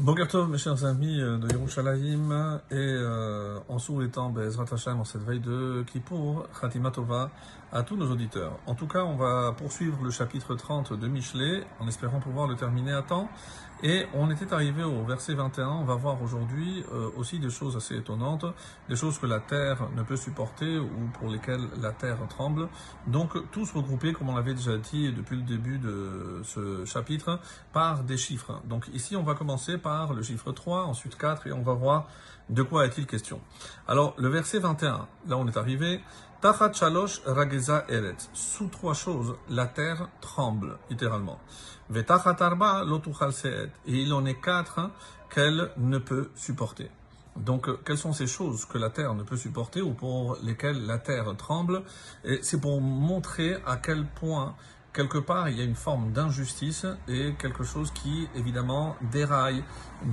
Bokertov, mes chers amis euh, de Yerushalayim, et euh, en souhaitant Bezrat Hashem en cette veille de Kippour, Khatima Tova, à tous nos auditeurs. En tout cas, on va poursuivre le chapitre 30 de Michelet, en espérant pouvoir le terminer à temps. Et on était arrivé au verset 21, on va voir aujourd'hui euh, aussi des choses assez étonnantes, des choses que la terre ne peut supporter ou pour lesquelles la terre tremble. Donc tous regroupés, comme on l'avait déjà dit depuis le début de ce chapitre, par des chiffres. Donc ici, on va commencer par le chiffre 3, ensuite 4, et on va voir de quoi est-il question. Alors le verset 21, là on est arrivé, Tachat shalosh rageza eretz. Sous trois choses, la terre tremble, littéralement. Vetachat arba lotuchal seet. Et il en est quatre qu'elle ne peut supporter. Donc, quelles sont ces choses que la terre ne peut supporter ou pour lesquelles la terre tremble? Et c'est pour montrer à quel point quelque part, il y a une forme d'injustice et quelque chose qui, évidemment, déraille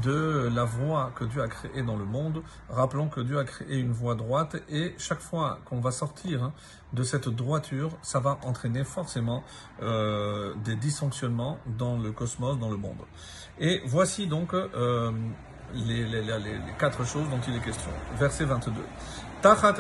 de la voie que Dieu a créée dans le monde. Rappelons que Dieu a créé une voie droite et chaque fois qu'on va sortir de cette droiture, ça va entraîner forcément euh, des dysfonctionnements dans le cosmos, dans le monde. Et voici donc euh, les, quatre choses dont il est question. Verset 22. Tachat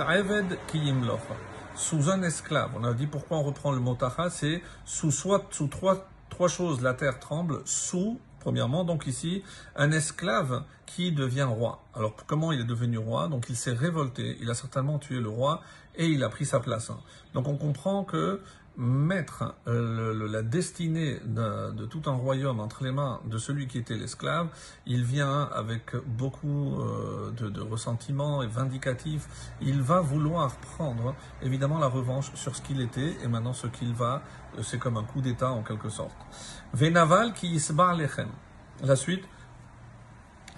sous un esclave. On a dit pourquoi on reprend le mot tacha, c'est sous soit sous trois, trois choses la terre tremble, sous premièrement donc ici un esclave qui devient roi. Alors comment il est devenu roi? Donc il s'est révolté, il a certainement tué le roi et il a pris sa place. Donc on comprend que mettre euh, la destinée de, tout un royaume entre les mains de celui qui était l'esclave, il vient avec beaucoup euh, de, de ressentiment et vindicatif. Il va vouloir prendre évidemment la revanche sur ce qu'il était et maintenant ce qu'il va, euh, c'est comme un coup d'État en quelque sorte. Venaval qui isbar lechem. La suite.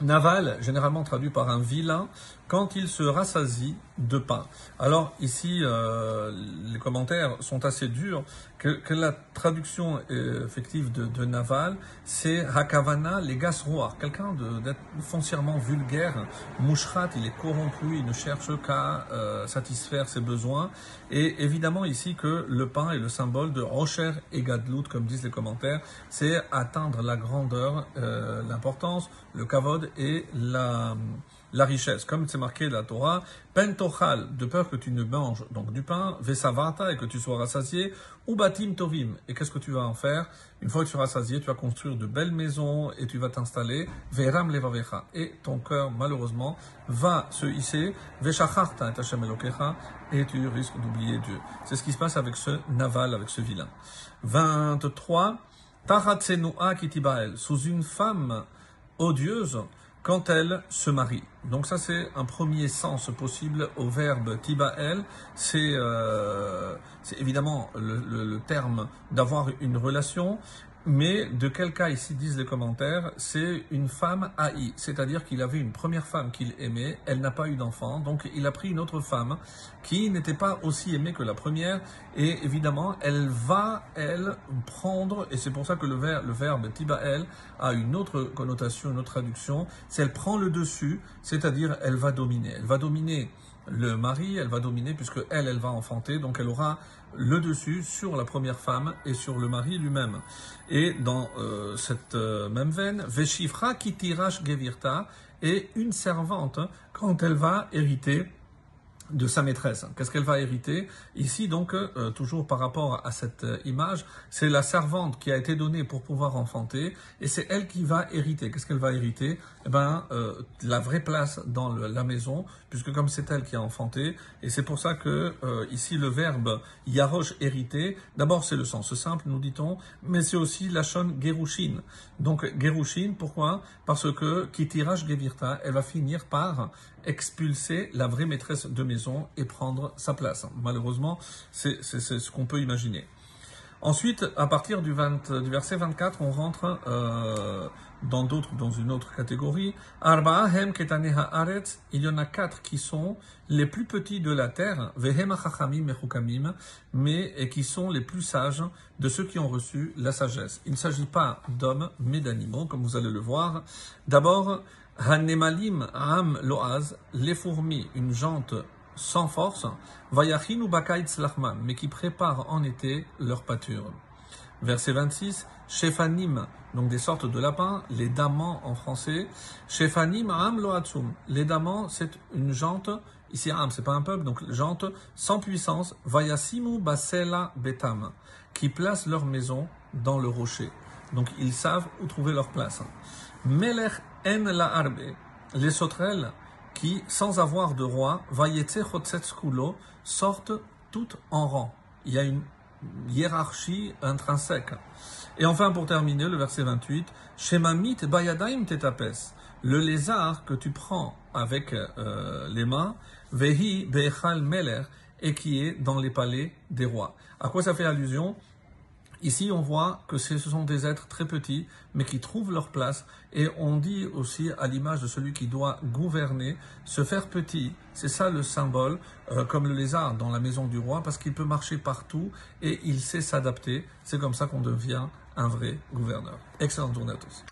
Naval, généralement traduit par un vilain, quand il se rassasie de pain. Alors ici, euh, les commentaires sont assez durs, que, que la traduction effective de, de Naval, c'est Hakavana, les gasroirs, quelqu'un d'être foncièrement vulgaire, mouchrat, il est corrompu, il ne cherche qu'à euh, satisfaire ses besoins. Et évidemment ici que le pain est le symbole de Rocher et Gadlout, comme disent les commentaires, c'est atteindre la grandeur, euh, l'importance, le kavod et la richesse, comme c'est marqué dans la Torah, pentochal, de peur que tu ne manges donc du pain, vesavata, et que tu sois rassasié, ou batim tovim. Et qu'est-ce que tu vas en faire? Une fois que tu seras rassasié, tu vas construire de belles maisons et tu vas t'installer, veram levavecha. Et ton cœur, malheureusement, va se hisser, veshacharta et et tu risques d'oublier Dieu. C'est ce qui se passe avec ce naval, avec ce vilain. 23. Taratsenua kitibael, sous une femme odieuse, quand elle se marie. Donc ça c'est un premier sens possible au verbe tibael. C'est euh, évidemment le, le, le terme d'avoir une relation mais de quel cas ici disent les commentaires? C'est une femme haïe, c'est-à-dire qu'il avait une première femme qu'il aimait, elle n'a pas eu d'enfant, donc il a pris une autre femme qui n'était pas aussi aimée que la première, et évidemment elle va, elle, prendre, et c'est pour ça que le, verbe, le verbe tibael a une autre connotation, une autre traduction, c'est elle prend le dessus, c'est-à-dire elle va dominer, elle va dominer le mari, elle va dominer puisque elle, elle va enfanter, donc elle aura le dessus sur la première femme et sur le mari lui-même. Et dans euh, cette euh, même veine, Veshifra kitirash gevirta est une servante quand elle va hériter de sa maîtresse. Qu'est-ce qu'elle va hériter? Ici, donc, euh, toujours par rapport à cette euh, image, c'est la servante qui a été donnée pour pouvoir enfanter, et c'est elle qui va hériter. Qu'est-ce qu'elle va hériter? Eh ben, euh, la vraie place dans la maison, puisque comme c'est elle qui a enfanté, et c'est pour ça que euh, ici le verbe yarosh hériter, d'abord c'est le sens simple, nous dit-on, mais c'est aussi la shon gerushin. Donc gerushin, pourquoi? Parce que kitirash gevirta, elle va finir par expulser la vraie maîtresse de maison et prendre sa place. Malheureusement, c'est ce qu'on peut imaginer. Ensuite, à partir du, 20, du verset 24, on rentre euh, dans dans une autre catégorie. Il y en a quatre qui sont les plus petits de la terre, mais et qui sont les plus sages de ceux qui ont reçu la sagesse. Il ne s'agit pas d'hommes, mais d'animaux, comme vous allez le voir. D'abord, Hanemalim Am Loaz, les fourmis, une jante sans force, Vayachin ou Bakait mais qui préparent en été leur pâture. Verset 26, Shefanim, donc des sortes de lapins, les damans en français. Shefanim am loatsum. Les damans, c'est une jante, ici am, c'est pas un peuple, donc jante sans puissance, vayasimu basela betam, qui place leur maison dans le rocher. Donc ils savent où trouver leur place. Melech en la arbe, les sauterelles qui, sans avoir de roi, vayetse sortent toutes en rang. Il y a une hiérarchie intrinsèque. Et enfin, pour terminer, le verset 28, Shemamit bayadaim tetapes, le lézard que tu prends avec euh, les mains, vehi be'echal meler, et qui est dans les palais des rois. À quoi ça fait allusion? Ici, on voit que ce sont des êtres très petits, mais qui trouvent leur place. Et on dit aussi, à l'image de celui qui doit gouverner, se faire petit. C'est ça le symbole, euh, comme le lézard dans la maison du roi, parce qu'il peut marcher partout et il sait s'adapter. C'est comme ça qu'on devient un vrai gouverneur. Excellente journée à tous.